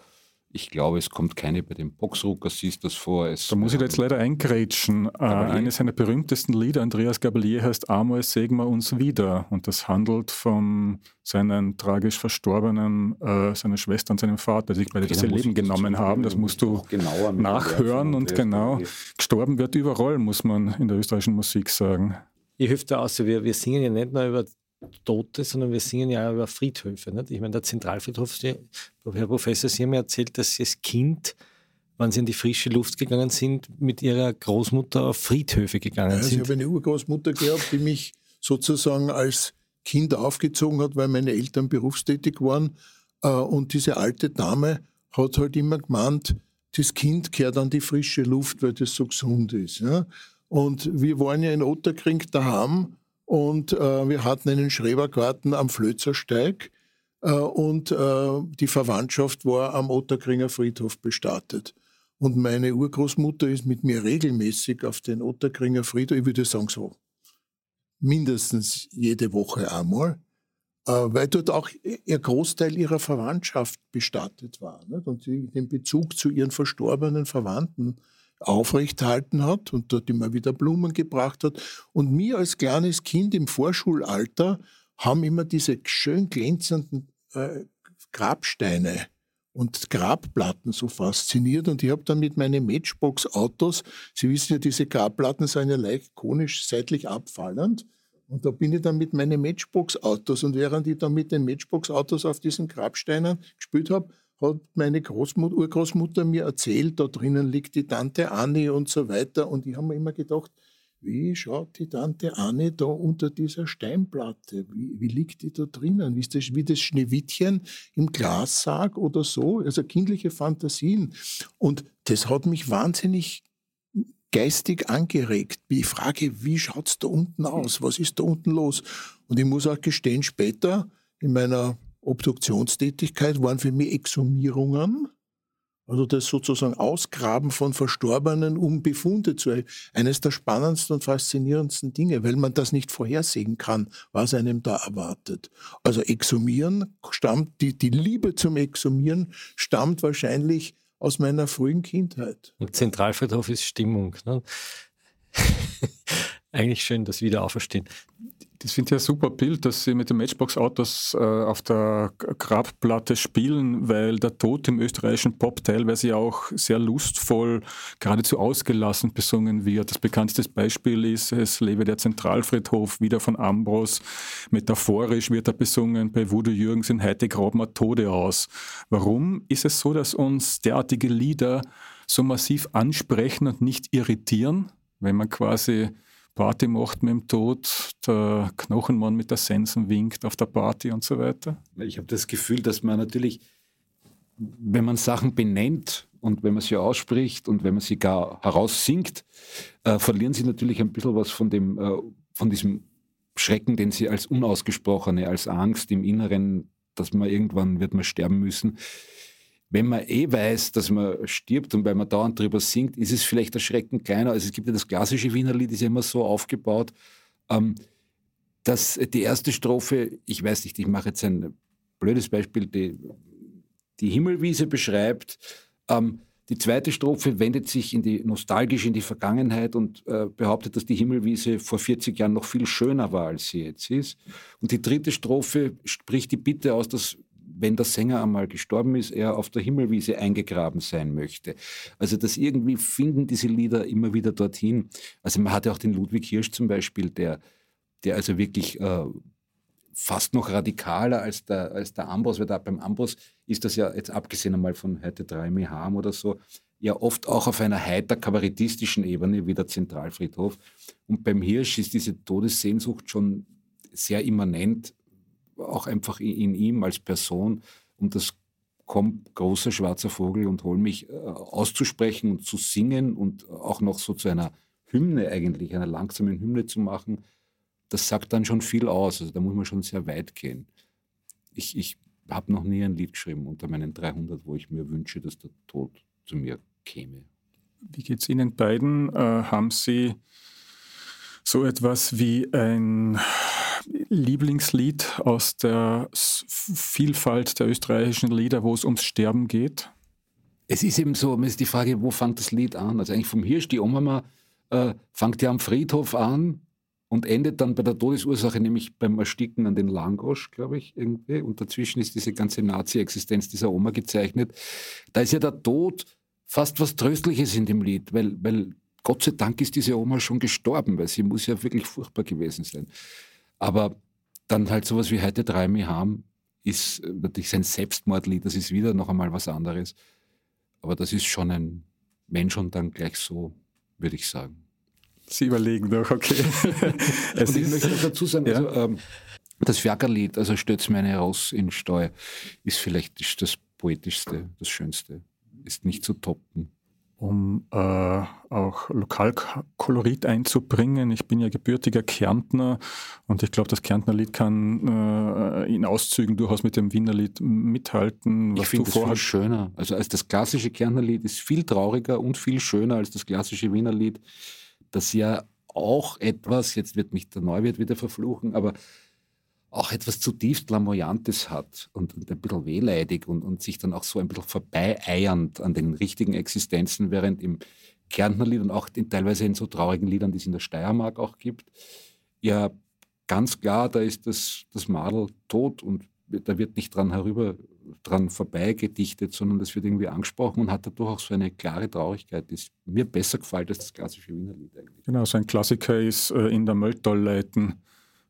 Ich glaube, es kommt keine bei den Boxrucker, siehst das vor. Es, da muss ich jetzt leider eingrätschen. Äh, eines seiner berühmtesten Lieder, Andreas Gabalier, heißt Amor wir uns wieder. Und das handelt von seinen tragisch verstorbenen, äh, seiner Schwester und seinem Vater, die sich beide okay, das Leben genommen haben. Das musst du nachhören und genau. Gestorben wird überall, muss man in der österreichischen Musik sagen ich hilft da aus, wir, wir singen ja nicht nur über Tote, sondern wir singen ja über Friedhöfe. Nicht? Ich meine, der Zentralfriedhof, Herr Professor, Sie haben mir erzählt, dass Sie als Kind, wenn Sie in die frische Luft gegangen sind, mit Ihrer Großmutter auf Friedhöfe gegangen also sind. Ich habe eine Urgroßmutter gehabt, die mich sozusagen als Kind aufgezogen hat, weil meine Eltern berufstätig waren. Äh, und diese alte Dame hat halt immer gemeint, das Kind kehrt an die frische Luft, weil das so gesund ist. Ja? Und wir waren ja in Otterkring daheim und äh, wir hatten einen Schrebergarten am Flözersteig äh, und äh, die Verwandtschaft war am Otterkringer Friedhof bestattet. Und meine Urgroßmutter ist mit mir regelmäßig auf den Otterkringer Friedhof, ich würde sagen so mindestens jede Woche einmal, äh, weil dort auch ihr Großteil ihrer Verwandtschaft bestattet war nicht? und sie den Bezug zu ihren verstorbenen Verwandten aufrechthalten hat und dort immer wieder Blumen gebracht hat. Und mir als kleines Kind im Vorschulalter haben immer diese schön glänzenden äh, Grabsteine und Grabplatten so fasziniert. Und ich habe dann mit meinen Matchbox-Autos, Sie wissen ja, diese Grabplatten sind ja leicht konisch seitlich abfallend. Und da bin ich dann mit meinen Matchbox-Autos und während ich dann mit den Matchbox-Autos auf diesen Grabsteinen gespielt habe, hat meine Großmutter, Urgroßmutter mir erzählt, da drinnen liegt die Tante Annie und so weiter. Und ich habe mir immer gedacht, wie schaut die Tante Anne da unter dieser Steinplatte? Wie, wie liegt die da drinnen? Wie ist das wie das Schneewittchen im Glassarg oder so? Also kindliche Fantasien. Und das hat mich wahnsinnig geistig angeregt. Ich frage, wie schaut es da unten aus? Was ist da unten los? Und ich muss auch gestehen, später in meiner Obduktionstätigkeit waren für mich Exhumierungen also das sozusagen Ausgraben von Verstorbenen, um Befunde zu erheben. Eines der spannendsten und faszinierendsten Dinge, weil man das nicht vorhersehen kann, was einem da erwartet. Also Exhumieren stammt, die, die Liebe zum Exhumieren stammt wahrscheinlich aus meiner frühen Kindheit. Und Zentralfriedhof ist Stimmung. Ne? Eigentlich schön, das Wiederauferstehen. Das finde ich ein super Bild, dass sie mit den Matchbox-Autos äh, auf der Grabplatte spielen, weil der Tod im österreichischen Pop teilweise auch sehr lustvoll, geradezu ausgelassen besungen wird. Das bekannteste Beispiel ist Es lebe der Zentralfriedhof, wieder von Ambros. Metaphorisch wird er besungen, bei Voodoo Jürgens in Heute graben wir Tode aus. Warum ist es so, dass uns derartige Lieder so massiv ansprechen und nicht irritieren, wenn man quasi Party macht mit dem Tod, der Knochenmann mit der Sensen winkt auf der Party und so weiter? Ich habe das Gefühl, dass man natürlich, wenn man Sachen benennt und wenn man sie ausspricht und wenn man sie gar heraussingt, äh, verlieren sie natürlich ein bisschen was von, dem, äh, von diesem Schrecken, den sie als unausgesprochene, als Angst im Inneren, dass man irgendwann wird man sterben müssen, wenn man eh weiß, dass man stirbt und weil man dauernd drüber singt, ist es vielleicht erschreckend kleiner. Also es gibt ja das klassische Wiener Lied, ist ja immer so aufgebaut, ähm, dass die erste Strophe, ich weiß nicht, ich mache jetzt ein blödes Beispiel, die, die Himmelwiese beschreibt. Ähm, die zweite Strophe wendet sich in die, nostalgisch in die Vergangenheit und äh, behauptet, dass die Himmelwiese vor 40 Jahren noch viel schöner war, als sie jetzt ist. Und die dritte Strophe spricht die Bitte aus, dass wenn der Sänger einmal gestorben ist, er auf der Himmelwiese eingegraben sein möchte. Also das irgendwie finden diese Lieder immer wieder dorthin. Also man hatte auch den Ludwig Hirsch zum Beispiel, der, der also wirklich äh, fast noch radikaler als der, als der Ambros, weil da beim Ambros ist das ja jetzt abgesehen einmal von heute 3 Meham oder so, ja oft auch auf einer heiter kabarettistischen Ebene wie der Zentralfriedhof. Und beim Hirsch ist diese Todessehnsucht schon sehr immanent auch einfach in, ihm als Person. Und das kommt großer schwarzer Vogel und hol mich äh, auszusprechen und zu singen und auch noch so zu einer Hymne eigentlich, einer langsamen Hymne zu machen, das sagt dann schon viel aus. Also da muss man schon sehr weit gehen. Ich, ich habe noch nie ein Lied geschrieben unter meinen 300, wo ich mir wünsche, dass der Tod zu mir käme. Wie geht es Ihnen beiden? Äh, haben Sie so etwas wie ein Lieblingslied aus der Vielfalt der österreichischen Lieder, wo es ums Sterben geht? Es ist eben so, es ist die Frage, wo fängt das Lied an? Also eigentlich vom Hirsch, die Oma äh, fängt ja am Friedhof an und endet dann bei der Todesursache, nämlich beim Ersticken an den Langosch, glaube ich, irgendwie. Und dazwischen ist diese ganze Nazi-Existenz dieser Oma gezeichnet. Da ist ja der Tod fast was Tröstliches in dem Lied, weil, weil Gott sei Dank ist diese Oma schon gestorben, weil sie muss ja wirklich furchtbar gewesen sein. Aber dann halt sowas wie heute drei mich haben, ist natürlich sein Selbstmordlied, das ist wieder noch einmal was anderes. Aber das ist schon ein Mensch und dann gleich so, würde ich sagen. Sie überlegen doch, okay. und ich möchte noch dazu sagen, ja. also, ähm, das Ferkerlied, also Stötz meine Ross in Steu, ist vielleicht das poetischste, das schönste. ist nicht zu toppen um äh, auch Lokalkolorit einzubringen. Ich bin ja gebürtiger Kärntner und ich glaube, das Kärntner Lied kann äh, in Auszügen durchaus mit dem Wiener Lied mithalten. ich finde es viel schöner. Also als das klassische Kärntner Lied ist viel trauriger und viel schöner als das klassische Wiener Lied, das ja auch etwas, jetzt wird mich der Neuwirt wieder verfluchen, aber auch etwas zutiefst Lamoyantes hat und, und ein bisschen wehleidig und, und, sich dann auch so ein bisschen vorbeieiernd an den richtigen Existenzen, während im Kärntner Lied und auch in, teilweise in so traurigen Liedern, die es in der Steiermark auch gibt, ja ganz klar, da ist das, das Madel tot und da wird nicht dran herüber, dran vorbei gedichtet, sondern das wird irgendwie angesprochen und hat dadurch auch so eine klare Traurigkeit, die mir besser gefällt als das klassische Wiener Lied eigentlich. Genau, so ein Klassiker ist äh, in der Mölltalleiten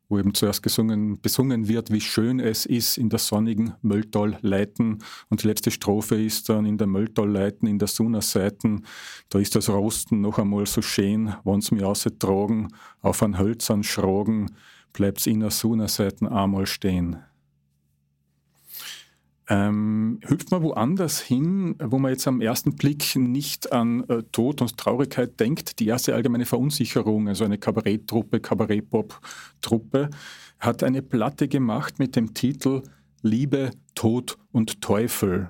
wo eben zuerst gesungen, besungen wird, wie schön es ist in der sonnigen Mölltal leiten. Und die letzte Strophe ist dann in der Mölltal leiten, in der Sunnerseiten. Da ist das Rosten noch einmal so schön, wenn's mir tragen, auf ein Hölzern schragen, bleibt's in der Sunnerseiten einmal stehen ähm, hüpft man woanders hin, wo man jetzt am ersten Blick nicht an äh, Tod und Traurigkeit denkt. Die erste allgemeine Verunsicherung, also eine Kabaretttruppe, Kabarett-Pop-Truppe, hat eine Platte gemacht mit dem Titel Liebe, Tod und Teufel.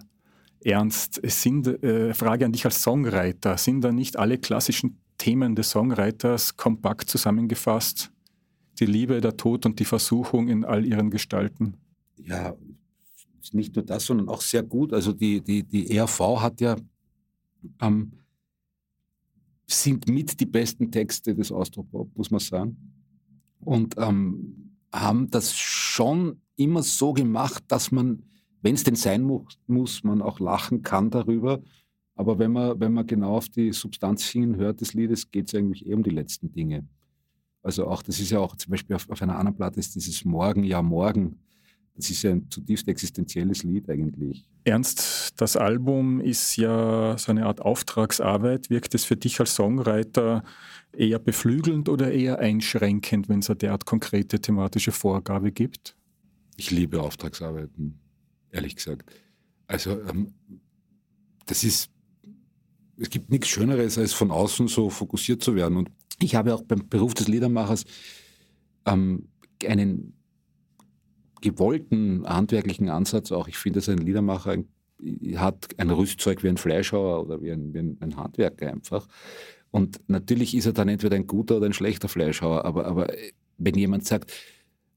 Ernst, es sind, äh, Frage an dich als Songwriter, sind da nicht alle klassischen Themen des Songwriters kompakt zusammengefasst? Die Liebe, der Tod und die Versuchung in all ihren Gestalten? Ja, nicht nur das, sondern auch sehr gut. Also die, die, die ERV hat ja, ähm, sind mit die besten Texte des Austropop, muss man sagen. Und ähm, haben das schon immer so gemacht, dass man, wenn es denn sein muss, muss, man auch lachen kann darüber. Aber wenn man, wenn man genau auf die Substanz hinhört des Liedes, geht es eigentlich eher um die letzten Dinge. Also auch, das ist ja auch zum Beispiel auf, auf einer anderen Platte ist dieses Morgen, ja morgen das ist ja ein zutiefst existenzielles Lied eigentlich. Ernst, das Album ist ja so eine Art Auftragsarbeit. Wirkt es für dich als Songwriter eher beflügelnd oder eher einschränkend, wenn es eine derart konkrete thematische Vorgabe gibt? Ich liebe Auftragsarbeiten, ehrlich gesagt. Also ähm, das ist, es gibt nichts Schöneres, als von außen so fokussiert zu werden. Und ich habe auch beim Beruf des Liedermachers ähm, einen gewollten handwerklichen Ansatz auch. Ich finde, dass ein Liedermacher hat ein Rüstzeug wie ein Fleischhauer oder wie ein, wie ein Handwerker einfach. Und natürlich ist er dann entweder ein guter oder ein schlechter Fleischhauer, aber, aber wenn jemand sagt,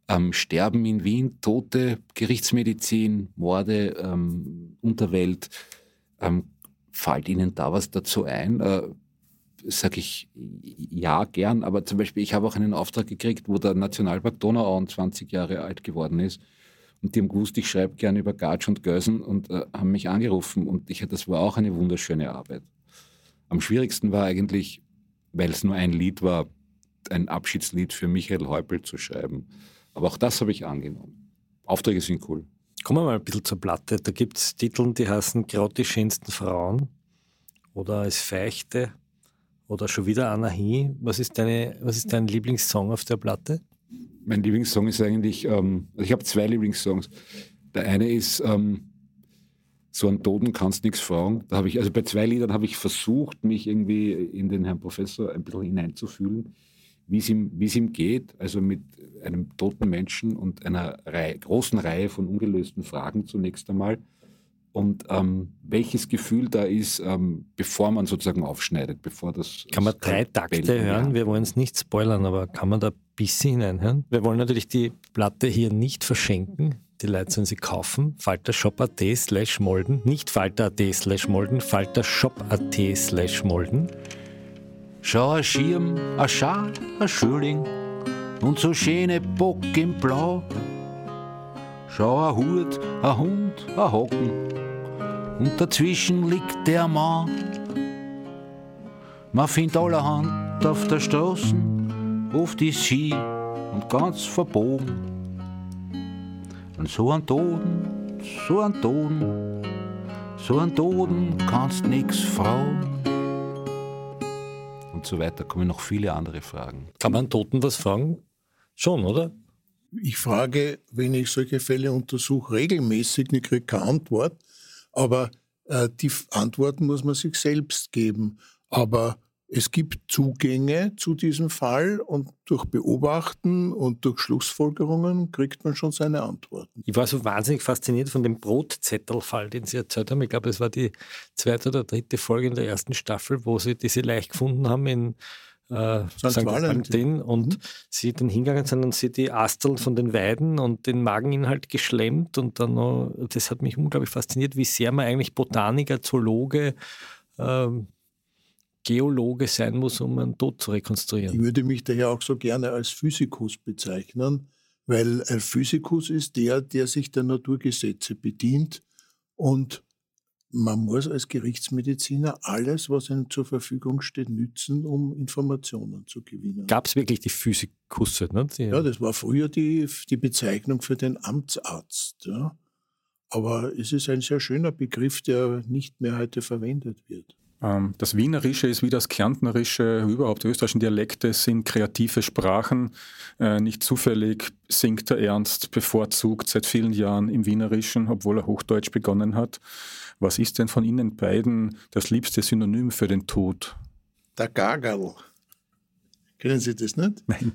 ähm, Sterben in Wien, Tote, Gerichtsmedizin, Morde, ähm, Unterwelt, ähm, fällt Ihnen da was dazu ein? Äh, Sage ich ja, gern, aber zum Beispiel, ich habe auch einen Auftrag gekriegt, wo der Nationalpark Donauauen 20 Jahre alt geworden ist. Und die haben gewusst, ich schreibe gerne über Gatsch und Gösen und äh, haben mich angerufen. Und ich, das war auch eine wunderschöne Arbeit. Am schwierigsten war eigentlich, weil es nur ein Lied war, ein Abschiedslied für Michael Häupl zu schreiben. Aber auch das habe ich angenommen. Aufträge sind cool. Kommen wir mal ein bisschen zur Platte. Da gibt es Titel, die heißen Gerade die schönsten Frauen oder Es Feichte oder schon wieder Anahi. Was ist, deine, was ist dein Lieblingssong auf der Platte? Mein Lieblingssong ist eigentlich, ähm, also ich habe zwei Lieblingssongs. Der eine ist ähm, so an Toten kannst nichts fragen. Da habe ich, also bei zwei Liedern habe ich versucht, mich irgendwie in den Herrn Professor ein bisschen hineinzufühlen, wie es ihm, geht, also mit einem toten Menschen und einer Reihe, großen Reihe von ungelösten Fragen zunächst einmal und ähm, welches Gefühl da ist, ähm, bevor man sozusagen aufschneidet, bevor das. Kann man drei Takte Bällen, hören? Ja. Wir wollen es nicht spoilern, aber kann man da ein bisschen hineinhören? Wir wollen natürlich die Platte hier nicht verschenken. Die Leute sollen sie kaufen. Faltershop.at slash Molden. Nicht Falter.at slash Molden, Faltershop.at slash Molden. Schau, ein Schirm, ein Schal, ein Schüling und so schöne Bock im Blau. Schau, ein Hut, ein Hund, ein Hocken und dazwischen liegt der Mann. Man findet allerhand auf der Straße, oft ist sie und ganz verbogen. Und so ein Toten, so ein Toten, so ein Toten kannst nix fragen. Und so weiter kommen noch viele andere Fragen. Kann man Toten was fragen? Schon, oder? Ich frage, wenn ich solche Fälle untersuche, regelmäßig, ich kriege keine Antwort. Aber Äh, die Antworten muss man sich selbst geben. Aber es gibt Zugänge zu diesem Fall und durch Beobachten und durch Schlussfolgerungen kriegt man schon seine Antworten. Ich war so wahnsinnig fasziniert von dem Brotzettelfall, den Sie erzählt haben. Ich glaube, es war die zweite oder dritte Folge in der ersten Staffel, wo Sie diese leicht gefunden haben in äh, St. Valentin und mhm. sie dann hingegangen sind und sie die Asteln von den Weiden und den Mageninhalt geschlemmt und dann noch, das hat mich unglaublich fasziniert, wie sehr man eigentlich Botaniker, Zoologe, ähm, Geologe sein muss, um einen Tod zu rekonstruieren. Ich würde mich daher auch so gerne als Physikus bezeichnen, weil ein Physikus ist der, der sich der Naturgesetze bedient und man muss als Gerichtsmediziner alles, was einem zur Verfügung steht, nützen, um Informationen zu gewinnen. Gab es wirklich die Physikusse? Ne? Die ja, das war früher die, die Bezeichnung für den Amtsarzt. Ja. Aber es ist ein sehr schöner Begriff, der nicht mehr heute verwendet wird. Ähm, das Wienerische ist wie das Kärntnerische, überhaupt die österreichischen Dialekte sind kreative Sprachen. Äh, nicht zufällig singt der Ernst bevorzugt seit vielen Jahren im Wienerischen, obwohl er Hochdeutsch begonnen hat. Was ist denn von Ihnen beiden das liebste Synonym für den Tod? Der Gagerl. Kennen Sie das nicht? Nein.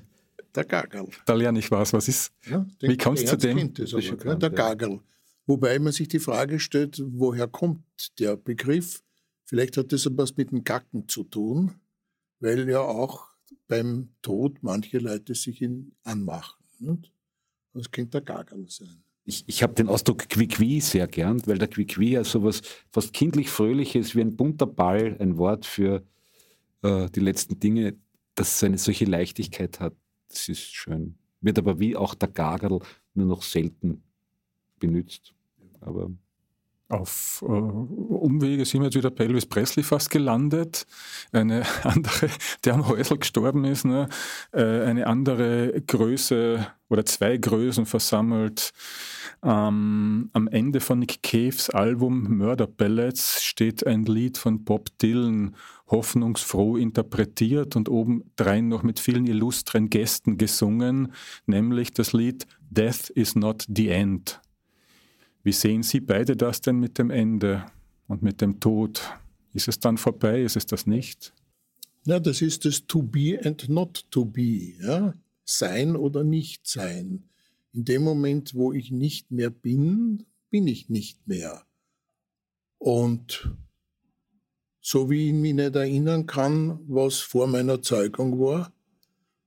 Der Gagerl. Da lerne ich was. Was ist? Ja, wie kommt es zu dem? Das aber, der Gagerl. Wobei man sich die Frage stellt, woher kommt der Begriff? Vielleicht hat das etwas mit dem Gacken zu tun, weil ja auch beim Tod manche Leute sich ihn anmachen. Nicht? Das könnte der Gagerl sein. Ich, ich habe den Ausdruck Quiqui sehr gern, weil der Quiqui ja sowas fast kindlich Fröhliches wie ein bunter Ball, ein Wort für äh, die letzten Dinge, das eine solche Leichtigkeit hat. Das ist schön. Wird aber wie auch der Gagerl nur noch selten benutzt. Aber auf äh, Umwege sind wir jetzt wieder bei Elvis Presley fast gelandet. Eine andere, der am Häusl gestorben ist, ne? äh, eine andere Größe oder zwei Größen versammelt. Ähm, am Ende von Nick Caves Album Murder Ballads steht ein Lied von Bob Dylan, hoffnungsfroh interpretiert und obendrein noch mit vielen illustren Gästen gesungen, nämlich das Lied Death is not the end. Wie sehen Sie beide das denn mit dem Ende und mit dem Tod? Ist es dann vorbei? Ist es das nicht? Ja, das ist das To be and not to be. Ja? Sein oder nicht sein. In dem Moment, wo ich nicht mehr bin, bin ich nicht mehr. Und so wie ich mich nicht erinnern kann, was vor meiner Zeugung war,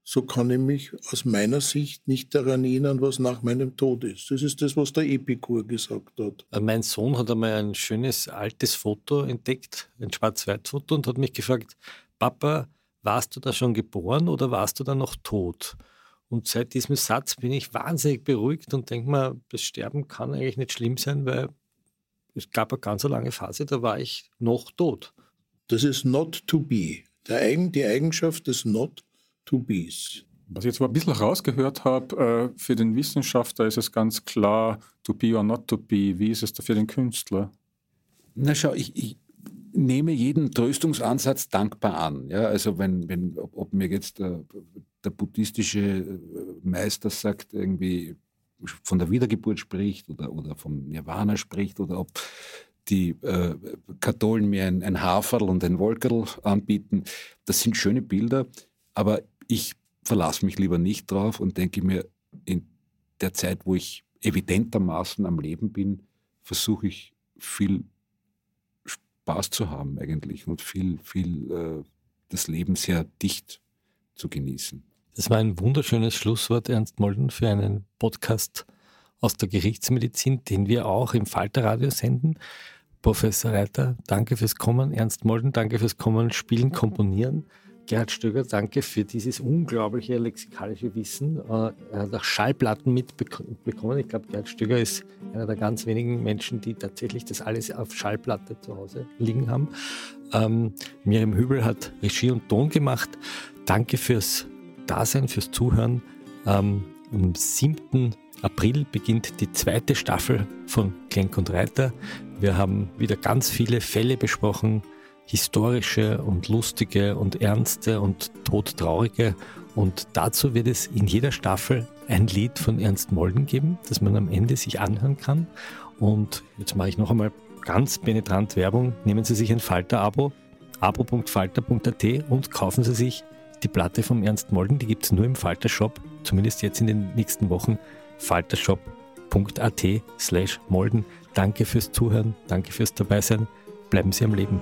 so kann ich mich aus meiner Sicht nicht daran erinnern, was nach meinem Tod ist. Das ist das, was der Epikur gesagt hat. Äh, mein Sohn hat einmal ein schönes altes Foto entdeckt, ein Schwarz-Weiß-Foto, und hat mich gefragt, Papa, warst du da schon geboren oder warst du da noch tot? Und seit diesem Satz bin ich wahnsinnig beruhigt und denke mir, das Sterben kann eigentlich nicht schlimm sein, weil es gab eine ganz lange Phase, da war ich noch tot. Das ist not to be. die Eigenschaft des not to be's. Was ich jetzt mal ein bisschen rausgehört habe, äh, für den Wissenschaftler ist es ganz klar, to be or not to be. Wie ist es da für den Künstler? Na schau, ich, ich nehme jeden Tröstungsansatz dankbar an. Ja, also wenn, wenn, ob, ob mir jetzt der, der, buddhistische äh, Meister sagt, irgendwie von der Wiedergeburt spricht oder, oder vom Nirvana spricht oder ob die äh, Katholen mir ein, ein Haferl und ein Wolkerl anbieten, das sind schöne Bilder, aber ich verlasse mich lieber nicht drauf und denke mir, in der Zeit, wo ich evidentermaßen am Leben bin, versuche ich viel Spaß zu haben eigentlich und viel, viel äh, das Leben sehr dicht zu genießen. Das war ein wunderschönes Schlusswort, Ernst Molden, für einen Podcast aus der Gerichtsmedizin, den wir auch im Falterradio senden. Professor Reiter, danke fürs Kommen. Ernst Molden, danke fürs Kommen, Spielen, Komponieren. Gerhard Stöger, danke für dieses unglaubliche lexikalische Wissen. Äh, er hat auch Schallplatten mitbekommen. Ich glaube, Gerhard Stöger ist einer der ganz wenigen Menschen, die tatsächlich das alles auf Schallplatte zu Hause liegen haben. Ähm, Miriam Hübel hat Regie und Ton gemacht. Danke fürs Dasein, fürs Zuhören. Ähm, am 7. April beginnt die zweite Staffel von Klenk und Reiter. Wir haben wieder ganz viele Fälle besprochen, historische und lustige und ernste und todtraurige. Und dazu wird es in jeder Staffel ein Lied von Ernst Molden geben, das man am Ende sich anhören kann. Und jetzt mache ich noch einmal ganz penetrant Werbung, nehmen Sie sich ein Falter-Abo, abo.falter.at und kaufen Sie sich die Platte vom Ernst Molden, die gibt es nur im Falter-Shop, zumindest jetzt in den nächsten Wochen, faltershop.at slash Molden. Danke fürs Zuhören, danke fürs Dabeisein, bleiben Sie am Leben.